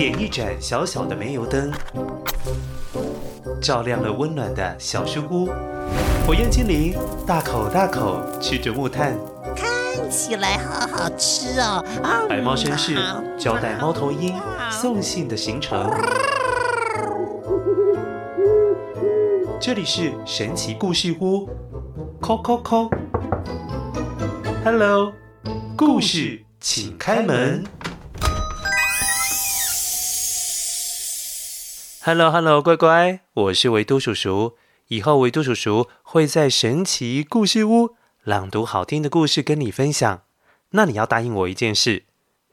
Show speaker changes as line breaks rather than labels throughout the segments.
点一盏小小的煤油灯，照亮了温暖的小树屋。火焰精灵大口大口吃着木炭，
看起来好好吃哦。
白猫绅士交代猫头鹰送信的行程。这里是神奇故事屋，叩叩叩，Hello，故事请开门。Hello，Hello，乖乖，我是维多叔叔。以后维多叔叔会在神奇故事屋朗读好听的故事跟你分享。那你要答应我一件事，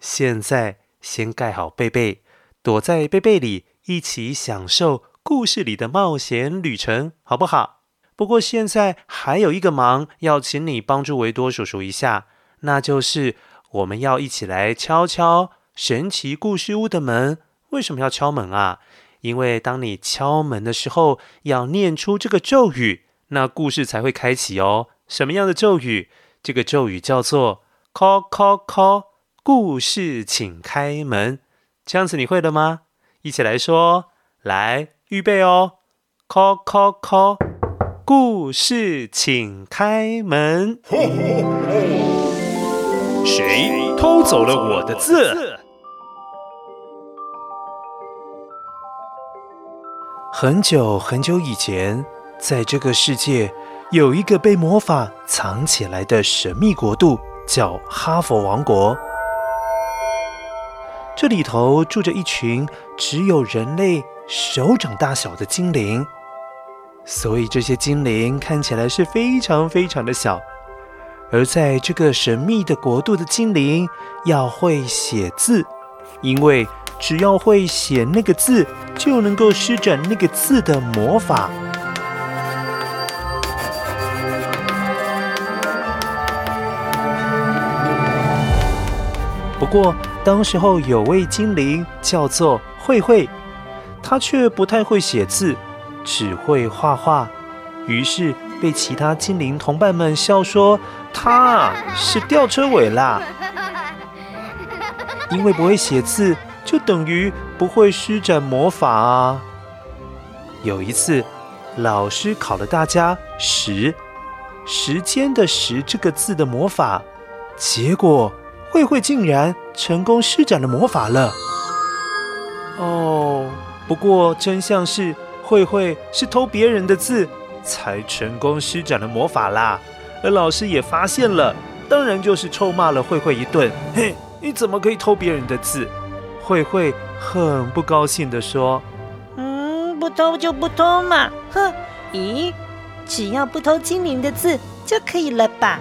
现在先盖好被被，躲在被被里一起享受故事里的冒险旅程，好不好？不过现在还有一个忙要请你帮助维多叔叔一下，那就是我们要一起来敲敲神奇故事屋的门。为什么要敲门啊？因为当你敲门的时候，要念出这个咒语，那故事才会开启哦。什么样的咒语？这个咒语叫做 “call call call”，故事请开门。这样子你会了吗？一起来说，来，预备哦，call call call，故事请开门。谁偷走了我的字？很久很久以前，在这个世界有一个被魔法藏起来的神秘国度，叫哈佛王国。这里头住着一群只有人类手掌大小的精灵，所以这些精灵看起来是非常非常的小。而在这个神秘的国度的精灵要会写字，因为只要会写那个字，就能够施展那个字的魔法。不过，当时候有位精灵叫做慧慧，她却不太会写字，只会画画，于是被其他精灵同伴们笑说：“她是吊车尾啦。” 因为不会写字。就等于不会施展魔法啊！有一次，老师考了大家“时”时间的“时”这个字的魔法，结果慧慧竟然成功施展了魔法了。哦，不过真相是慧慧是偷别人的字，才成功施展了魔法啦。而老师也发现了，当然就是臭骂了慧慧一顿。嘿，你怎么可以偷别人的字？慧慧很不高兴地说：“
嗯，不偷就不偷嘛，哼！咦，只要不偷精灵的字就可以了吧？”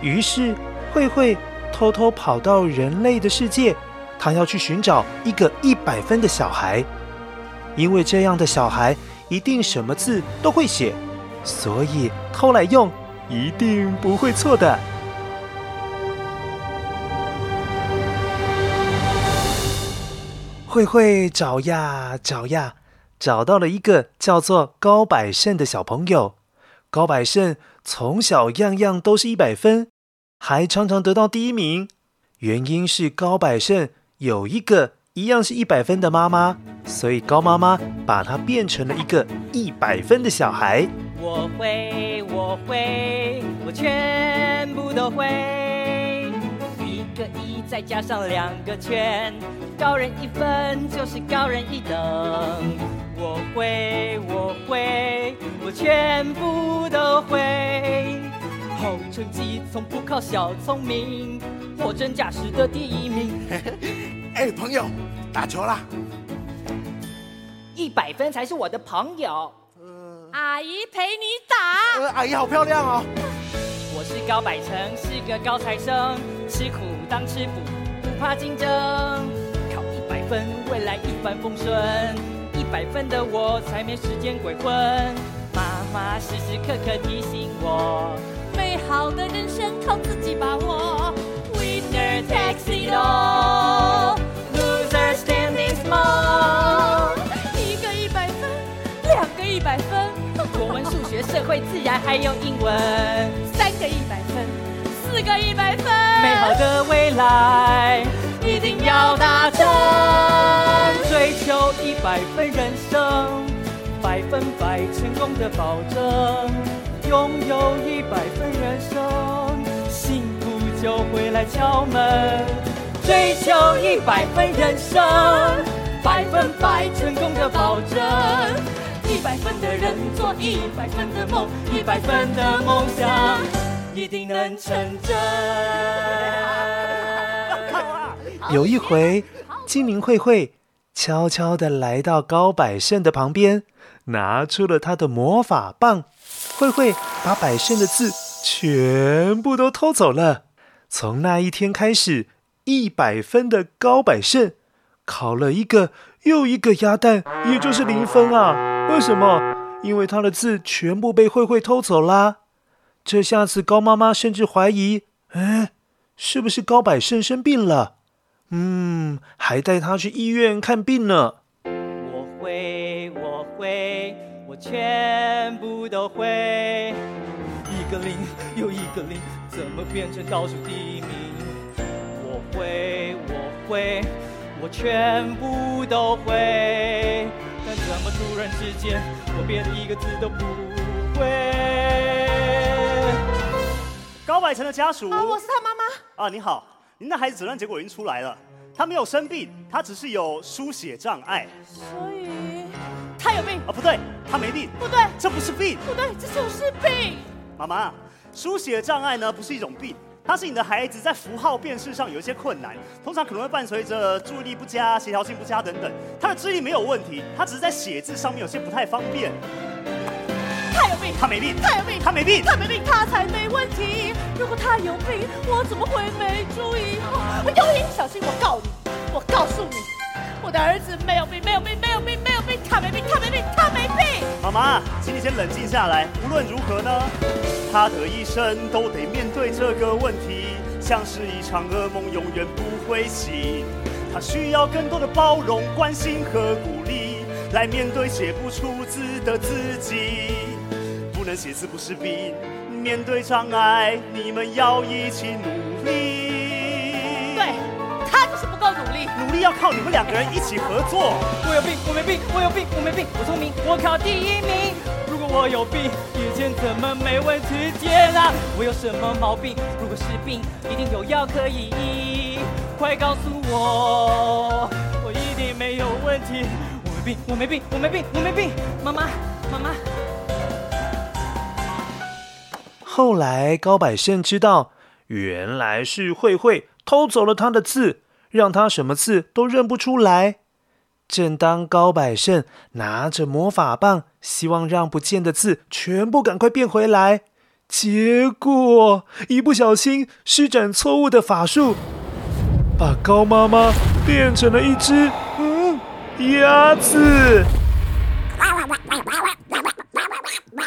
于是慧慧偷偷跑到人类的世界，她要去寻找一个一百分的小孩，因为这样的小孩一定什么字都会写，所以偷来用一定不会错的。慧慧找呀找呀，找到了一个叫做高百胜的小朋友。高百胜从小样样都是一百分，还常常得到第一名。原因是高百胜有一个一样是一百分的妈妈，所以高妈妈把他变成了一个一百分的小孩。
我会，我会，我全部都会。再加上两个圈。高人一分就是高人一等，我会，我会，我全部都会。好成绩从不靠小聪明，货真价实的第一名。
哎，朋友，打球啦！
一百分才是我的朋友。
呃、阿姨陪你打。
呃，阿姨好漂亮哦。
我是高百成，是个高材生，吃苦当吃补，不怕竞争。考一百分未来一帆风顺，一百分的我才没时间鬼混。妈妈时时刻刻提醒我，
美好的人生靠自己把握。
Winner takes it all, loser standing small。
一个一百分，两个一百分，
国文、数学、社会、自然还有英文，
三个一百分，四个一百分，
美好的未来。一定要达成。追求一百分人生，百分百成功的保证。拥有一百分人生，幸福就会来敲门。追求一百分人生，百分百成功的保证。一百分的人做一百分的梦，一百分的梦想一定能成真。
有一回，精灵慧慧悄悄地来到高百胜的旁边，拿出了他的魔法棒。慧慧把百胜的字全部都偷走了。从那一天开始，一百分的高百胜考了一个又一个鸭蛋，也就是零分啊！为什么？因为他的字全部被慧慧偷走啦。这下子高妈妈甚至怀疑，哎，是不是高百胜生病了？嗯，还带他去医院看病呢。
我会，我会，我全部都会。一个零又一个零，怎么变成倒数第一名？我会，我会，我全部都会。但怎么突然之间，我变得一个字都不会？
高百成的家属，
啊，我是他妈妈。
啊，你好。您的孩子诊断结果已经出来了，他没有生病，他只是有书写障碍。
所以他有病？
啊，不对，他没病。
不对，
这不是病。
不对，这就是病。
妈妈，书写障碍呢不是一种病，它是你的孩子在符号辨识上有一些困难，通常可能会伴随着注意力不佳、协调性不佳等等。他的智力没有问题，他只是在写字上面有些不太方便。
他有病，
他没病，
他有病，
他没病，
他没病，他才没问题。如果他有病，我怎么会没注意？我有病，小心我告你！我告诉你，我的儿子没有病，没有病，没有病，没有病，他没病，他没病，他没病。
妈妈，请你先冷静下来。无论如何呢，他的一生都得面对这个问题，像是一场噩梦，永远不会醒。他需要更多的包容、关心和鼓励，来面对写不出字的自己。能写字不是病，面对障碍，你们要一起努力。
对，他就是不够努力，
努力要靠你们两个人一起合作。
我有病，我没病，我有病，我没病，我聪明，我考第一名。如果我有病，以前怎么没问题？天啊，我有什么毛病？如果是病，一定有药可以医。快告诉我，我一定没有问题。我没病，我没病，我没病，我没病。妈妈，妈妈。
后来高百胜知道，原来是慧慧偷走了他的字，让他什么字都认不出来。正当高百胜拿着魔法棒，希望让不见的字全部赶快变回来，结果一不小心施展错误的法术，把高妈妈变成了一只嗯鸭子。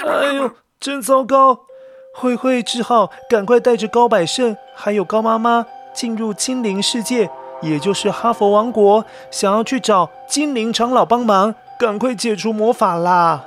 哎呦，真糟糕！慧慧只好赶快带着高百胜还有高妈妈进入精灵世界，也就是哈佛王国，想要去找精灵长老帮忙，赶快解除魔法啦！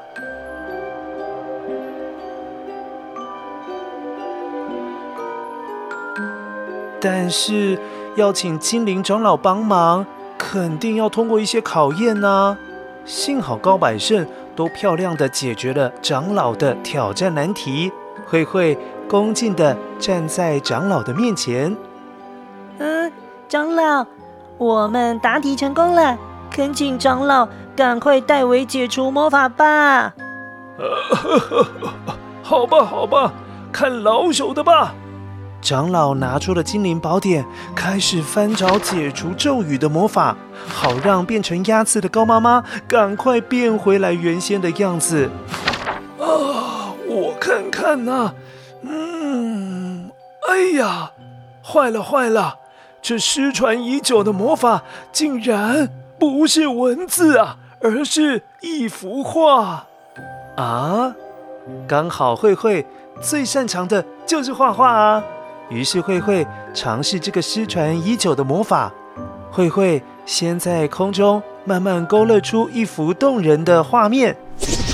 但是要请精灵长老帮忙，肯定要通过一些考验呢、幸好高百胜都漂亮的解决了长老的挑战难题。慧慧恭敬地站在长老的面前。
嗯，长老，我们答题成功了，恳请长老赶快代为解除魔法吧。
好吧，好吧，看老手的吧。长老拿出了精灵宝典，开始翻找解除咒语的魔法，好让变成鸭子的高妈妈赶快变回来原先的样子。看看呐、嗯，哎呀，坏了坏了！这失传已久的魔法竟然不是文字啊，而是一幅画啊！刚好慧慧最擅长的就是画画啊，于是慧慧尝试这个失传已久的魔法。慧慧先在空中慢慢勾勒出一幅动人的画面。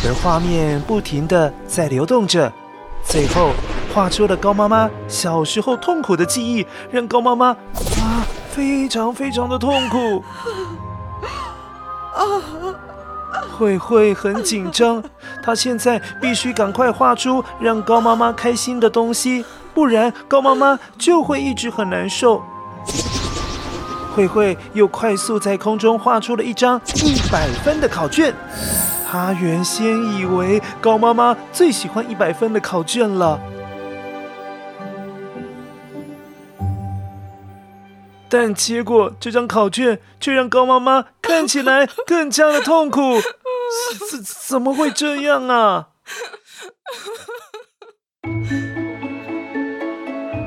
而画面不停地在流动着，最后画出了高妈妈小时候痛苦的记忆，让高妈妈啊非常非常的痛苦。
啊，
慧慧很紧张，她现在必须赶快画出让高妈妈开心的东西，不然高妈妈就会一直很难受。慧慧又快速在空中画出了一张一百分的考卷。她原先以为高妈妈最喜欢一百分的考卷了。但结果，这张考卷却让高妈妈看起来更加的痛苦。怎怎么会这样啊？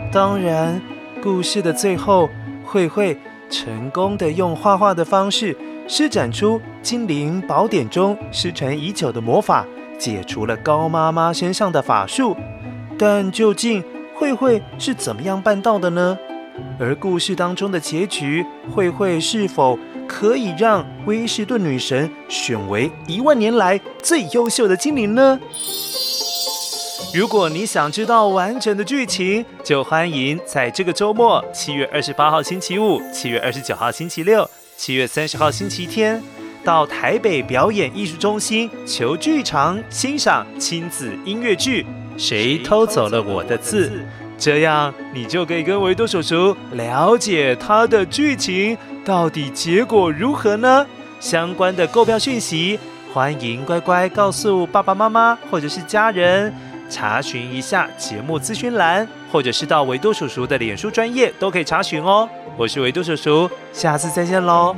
当然，故事的最后，慧慧成功的用画画的方式施展出精灵宝典中失传已久的魔法，解除了高妈妈身上的法术。但究竟慧慧是怎么样办到的呢？而故事当中的结局，慧慧是否可以让威士顿女神选为一万年来最优秀的精灵呢？如果你想知道完整的剧情，就欢迎在这个周末，七月二十八号星期五、七月二十九号星期六、七月三十号星期天，到台北表演艺术中心球剧场欣赏亲子音乐剧《谁偷走了我的字》。这样你就可以跟维多叔叔了解他的剧情到底结果如何呢？相关的购票讯息，欢迎乖乖告诉爸爸妈妈或者是家人，查询一下节目资讯栏，或者是到维多叔叔的脸书专业都可以查询哦。我是维多叔叔，下次再见喽。